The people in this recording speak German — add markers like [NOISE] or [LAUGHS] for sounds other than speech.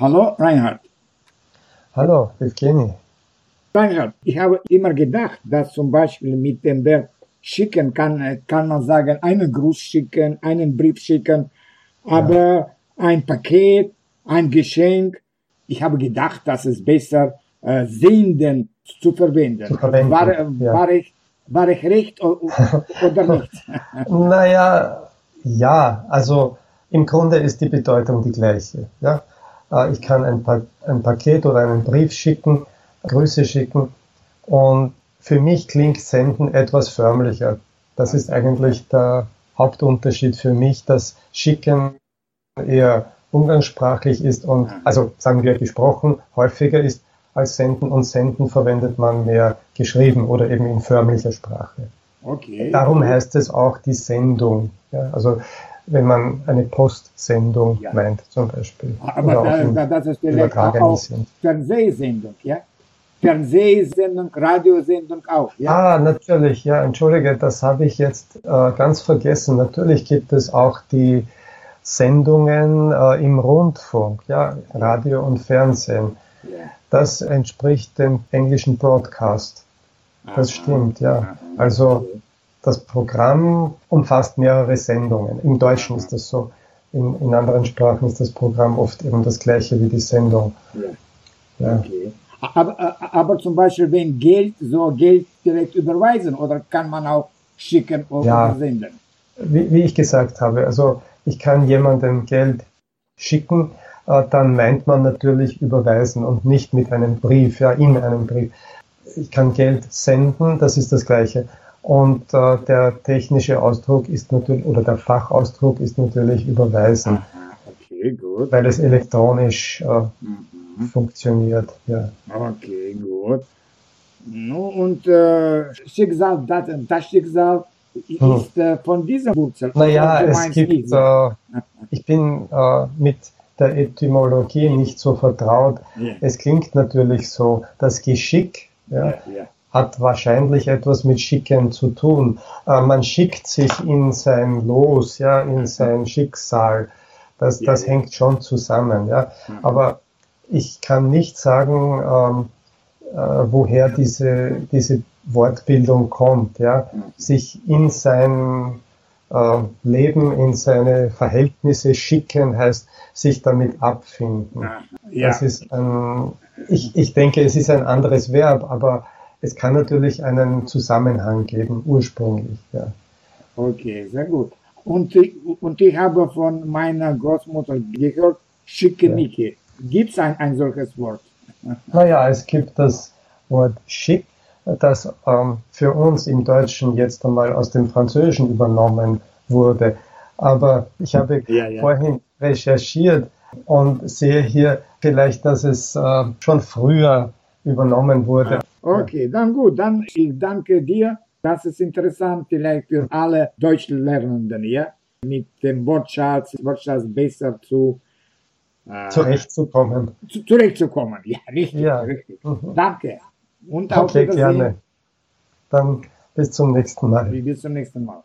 Hallo, Reinhard. Hallo, Evgeny. Reinhard, ich habe immer gedacht, dass zum Beispiel mit dem Verb schicken kann, kann man sagen, einen Gruß schicken, einen Brief schicken, aber ja. ein Paket, ein Geschenk. Ich habe gedacht, dass es besser äh, senden zu verwenden. Zu verwenden. War, ja. war, ich, war ich recht oder [LAUGHS] nicht? naja, ja, also im Grunde ist die Bedeutung die gleiche. Ja? Äh, ich kann ein, pa ein Paket oder einen Brief schicken, Grüße schicken und für mich klingt Senden etwas förmlicher. Das ist eigentlich der Hauptunterschied für mich, dass Schicken eher umgangssprachlich ist und, also sagen wir gesprochen, häufiger ist als Senden und Senden verwendet man mehr geschrieben oder eben in förmlicher Sprache. Okay. Darum heißt es auch die Sendung. Ja, also wenn man eine Postsendung ja. meint, zum Beispiel. Aber da, das ist vielleicht auch Fernsehsendung, ja? Fernsehsendung, Radiosendung auch, ja? Ah, natürlich, ja, entschuldige, das habe ich jetzt äh, ganz vergessen. Natürlich gibt es auch die Sendungen äh, im Rundfunk, ja, Radio und Fernsehen. Das entspricht dem englischen Broadcast. Das stimmt, ja. Also das Programm umfasst mehrere Sendungen. Im Deutschen ist das so. In, in anderen Sprachen ist das Programm oft eben das gleiche wie die Sendung. Ja. Okay. Aber, aber zum Beispiel, wenn Geld, so Geld direkt überweisen oder kann man auch schicken oder ja. senden? Wie, wie ich gesagt habe, also ich kann jemandem Geld schicken, äh, dann meint man natürlich überweisen und nicht mit einem Brief, ja, in einem Brief. Ich kann Geld senden, das ist das Gleiche. Und äh, der technische Ausdruck ist natürlich, oder der Fachausdruck ist natürlich überweisen. Okay, gut. Weil es elektronisch äh, mhm. funktioniert, ja. Okay, gut. No, und äh, Schicksal, das, das Schicksal hm. ist äh, von dieser Wurzel. Naja, es gibt, äh, ich bin äh, mit der Etymologie nicht so vertraut. Yeah. Es klingt natürlich so, das Geschick ja, yeah. Hat wahrscheinlich etwas mit Schicken zu tun. Äh, man schickt sich in sein Los, ja, in sein Schicksal. Das, das hängt schon zusammen. Ja. Mhm. Aber ich kann nicht sagen, ähm, äh, woher diese, diese Wortbildung kommt. Ja. Mhm. Sich in sein äh, Leben, in seine Verhältnisse schicken heißt, sich damit abfinden. Ja. Das ist ein, ich, ich denke, es ist ein anderes Verb, aber es kann natürlich einen Zusammenhang geben, ursprünglich. Ja. Okay, sehr gut. Und, und ich habe von meiner Großmutter gehört, Schickimicki. Ja. Gibt es ein, ein solches Wort? [LAUGHS] Naja, es gibt das Wort schick, das ähm, für uns im Deutschen jetzt einmal aus dem Französischen übernommen wurde. Aber ich habe ja, ja. vorhin recherchiert und sehe hier vielleicht, dass es äh, schon früher übernommen wurde. Okay, dann gut. Dann ich danke dir. Das ist interessant vielleicht für alle Deutschlernenden, ja? Mit dem Wortschatz, Wortschatz besser zu äh, zurechtzukommen. Zu, zurechtzukommen, ja, richtig, ja. richtig. Mhm. Danke. Und okay, gerne. Dann bis zum nächsten Mal. Bis zum nächsten Mal.